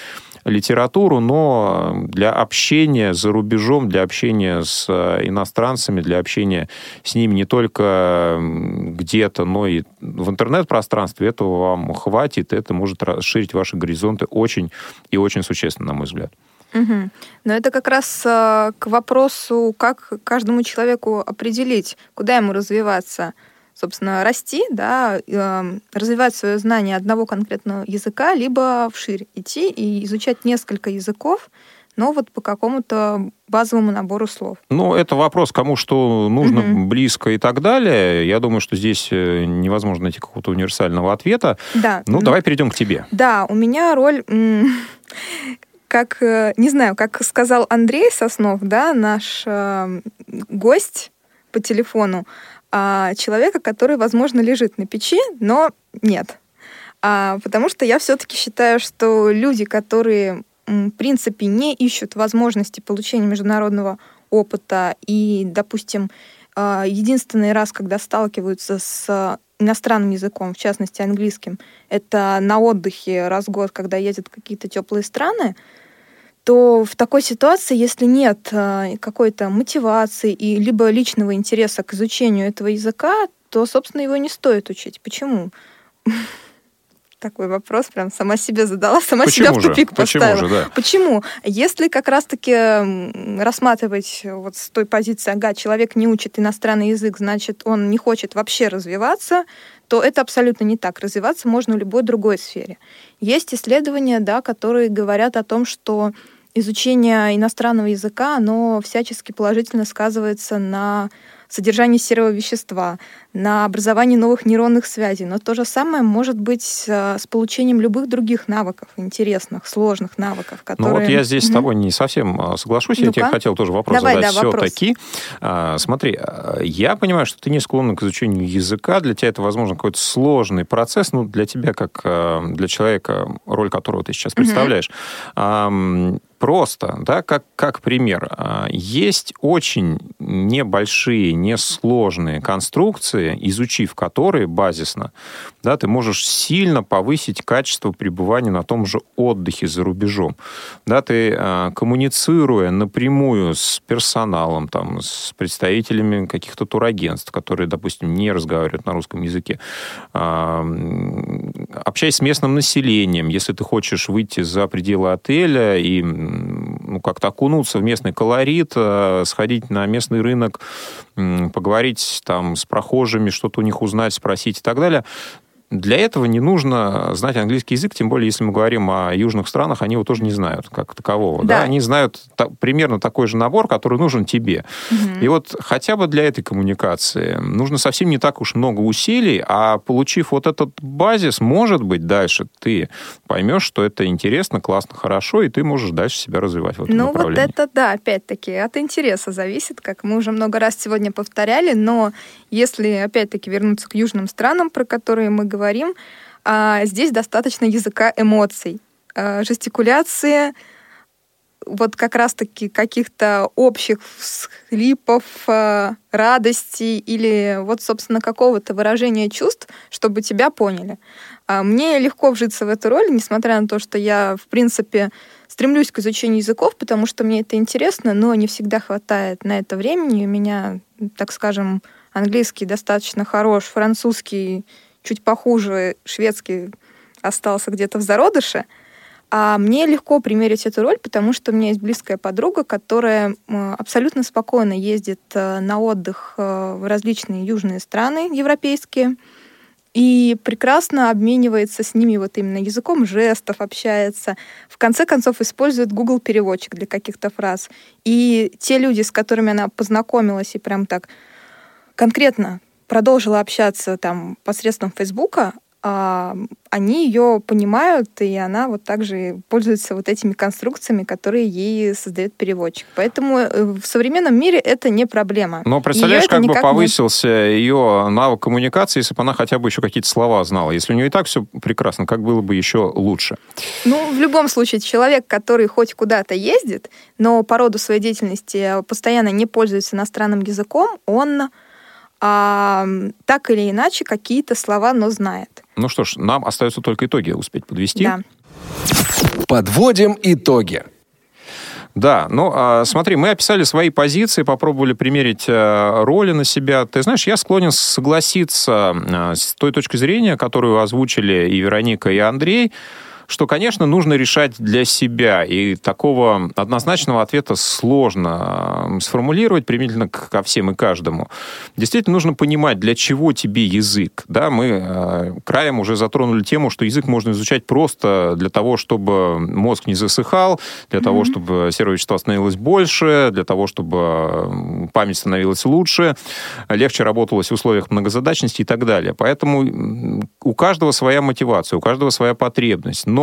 литературу, но для общения за рубежом, для общения с э, иностранцами, для общения с ними не только где-то, но и в интернет-пространстве этого вам хватит, это может расширить ваши горизонты очень и очень существенно, на мой взгляд. Угу. Но это как раз э, к вопросу, как каждому человеку определить, куда ему развиваться собственно, расти, да, э, развивать свое знание одного конкретного языка, либо вширь идти и изучать несколько языков, но вот по какому-то базовому набору слов. Ну, это вопрос, кому что нужно, угу. близко и так далее. Я думаю, что здесь э, невозможно найти какого-то универсального ответа. Да. Ну, ну, давай перейдем к тебе. Да, у меня роль *laughs* как, э, не знаю, как сказал Андрей Соснов, да, наш э, гость по телефону, а, человека, который, возможно, лежит на печи, но нет. А, потому что я все-таки считаю, что люди, которые, в принципе, не ищут возможности получения международного опыта и, допустим, а, единственный раз, когда сталкиваются с иностранным языком, в частности английским, это на отдыхе раз в год, когда ездят какие-то теплые страны, то в такой ситуации, если нет э, какой-то мотивации и либо личного интереса к изучению этого языка, то, собственно, его не стоит учить. Почему? *laughs* Такой вопрос прям сама себе задала, сама Почему себя в тупик же? поставила. Почему, же, да? Почему? Если как раз-таки рассматривать вот с той позиции, ага, человек не учит иностранный язык, значит, он не хочет вообще развиваться, то это абсолютно не так. Развиваться можно в любой другой сфере. Есть исследования, да, которые говорят о том, что изучение иностранного языка, оно всячески положительно сказывается на содержание серого вещества, на образование новых нейронных связей. Но то же самое может быть э, с получением любых других навыков, интересных, сложных навыков, которые... Ну вот я здесь угу. с тобой не совсем э, соглашусь. Ну я тебе хотел тоже вопрос Давай, задать. Да, Все-таки, а, смотри, э, я понимаю, что ты не склонна к изучению языка. Для тебя это, возможно, какой-то сложный процесс. Ну, для тебя, как для человека, роль которого ты сейчас представляешь. Угу просто, да, как, как пример. А, есть очень небольшие, несложные конструкции, изучив которые базисно, да, ты можешь сильно повысить качество пребывания на том же отдыхе за рубежом. Да, ты, а, коммуницируя напрямую с персоналом, там, с представителями каких-то турагентств, которые, допустим, не разговаривают на русском языке, а, общаясь с местным населением, если ты хочешь выйти за пределы отеля и ну, как-то окунуться в местный колорит, э, сходить на местный рынок, поговорить там с прохожими, что-то у них узнать, спросить и так далее, для этого не нужно знать английский язык, тем более, если мы говорим о южных странах, они его тоже не знают как такового. Да. Да? Они знают та, примерно такой же набор, который нужен тебе. Угу. И вот хотя бы для этой коммуникации нужно совсем не так уж много усилий, а получив вот этот базис, может быть, дальше ты поймешь, что это интересно, классно, хорошо, и ты можешь дальше себя развивать в этом ну, вот это, да, опять-таки, от интереса зависит, как мы уже много раз сегодня повторяли, но если, опять-таки, вернуться к южным странам, про которые мы говорим, а, здесь достаточно языка эмоций, а, жестикуляции, вот как раз-таки каких-то общих всхлипов, а, радости или вот, собственно, какого-то выражения чувств, чтобы тебя поняли. Мне легко вжиться в эту роль, несмотря на то, что я, в принципе, стремлюсь к изучению языков, потому что мне это интересно, но не всегда хватает на это времени. У меня, так скажем, английский достаточно хорош, французский чуть похуже, шведский остался где-то в зародыше. А мне легко примерить эту роль, потому что у меня есть близкая подруга, которая абсолютно спокойно ездит э, на отдых э, в различные южные страны европейские и прекрасно обменивается с ними вот именно языком жестов, общается. В конце концов, использует Google переводчик для каких-то фраз. И те люди, с которыми она познакомилась и прям так конкретно продолжила общаться там посредством Фейсбука, а, они ее понимают, и она вот также пользуется вот этими конструкциями, которые ей создает переводчик. Поэтому э, в современном мире это не проблема. Но представляешь, как бы повысился не... ее навык коммуникации, если бы она хотя бы еще какие-то слова знала. Если у нее и так все прекрасно, как было бы еще лучше? Ну, в любом случае, человек, который хоть куда-то ездит, но по роду своей деятельности постоянно не пользуется иностранным языком, он а, так или иначе какие-то слова, но знает. Ну что ж, нам остается только итоги успеть подвести. Да. Подводим итоги. Да, ну а, смотри, мы описали свои позиции, попробовали примерить э, роли на себя. Ты знаешь, я склонен согласиться э, с той точки зрения, которую озвучили и Вероника, и Андрей, что, конечно, нужно решать для себя, и такого однозначного ответа сложно сформулировать применительно ко всем и каждому. Действительно, нужно понимать, для чего тебе язык. Да, мы э, краем уже затронули тему, что язык можно изучать просто для того, чтобы мозг не засыхал, для mm-hmm. того, чтобы серого вещества становилось больше, для того, чтобы память становилась лучше, легче работалось в условиях многозадачности и так далее. Поэтому у каждого своя мотивация, у каждого своя потребность. Но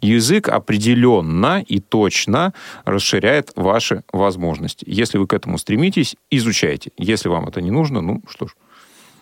язык определенно и точно расширяет ваши возможности. Если вы к этому стремитесь, изучайте. Если вам это не нужно, ну что ж,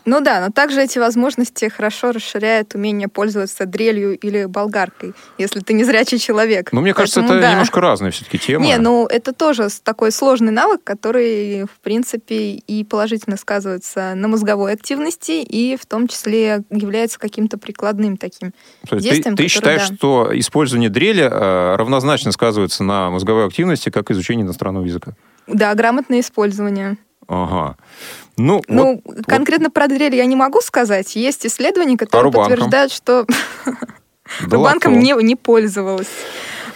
ну да, но также эти возможности хорошо расширяют умение пользоваться дрелью или болгаркой, если ты не зрячий человек. Но мне кажется, Поэтому, это да. немножко разные все-таки темы. Не, ну это тоже такой сложный навык, который, в принципе, и положительно сказывается на мозговой активности, и в том числе является каким-то прикладным таким То есть действием. Ты, ты который, считаешь, да. что использование дрели э, равнозначно сказывается на мозговой активности, как изучение иностранного языка? Да, грамотное использование. Ага. Ну, ну вот, конкретно вот. про дрель я не могу сказать. Есть исследования, которые а подтверждают, что *laughs* банком не, не пользовалась.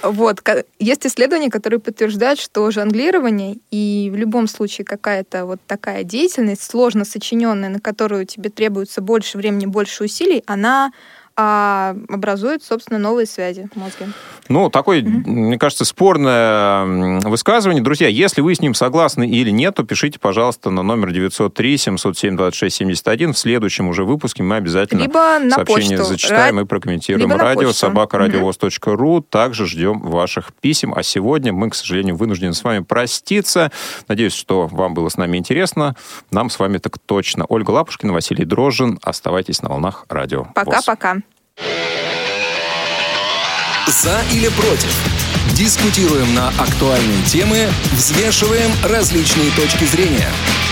Вот. Есть исследования, которые подтверждают, что жонглирование и в любом случае какая-то вот такая деятельность, сложно сочиненная, на которую тебе требуется больше времени, больше усилий, она а образует, собственно, новые связи в мозге. Ну, такое, mm-hmm. мне кажется, спорное высказывание. Друзья, если вы с ним согласны или нет, то пишите, пожалуйста, на номер 903-707-2671. В следующем уже выпуске мы обязательно Либо на сообщение почту. зачитаем Ра... и прокомментируем. Либо Радио собакарадиовоз.ру. Mm-hmm. Также ждем ваших писем. А сегодня мы, к сожалению, вынуждены с вами проститься. Надеюсь, что вам было с нами интересно. Нам с вами так точно. Ольга Лапушкина, Василий Дрожжин. Оставайтесь на волнах радио. Пока-пока. За или против? Дискутируем на актуальные темы, взвешиваем различные точки зрения –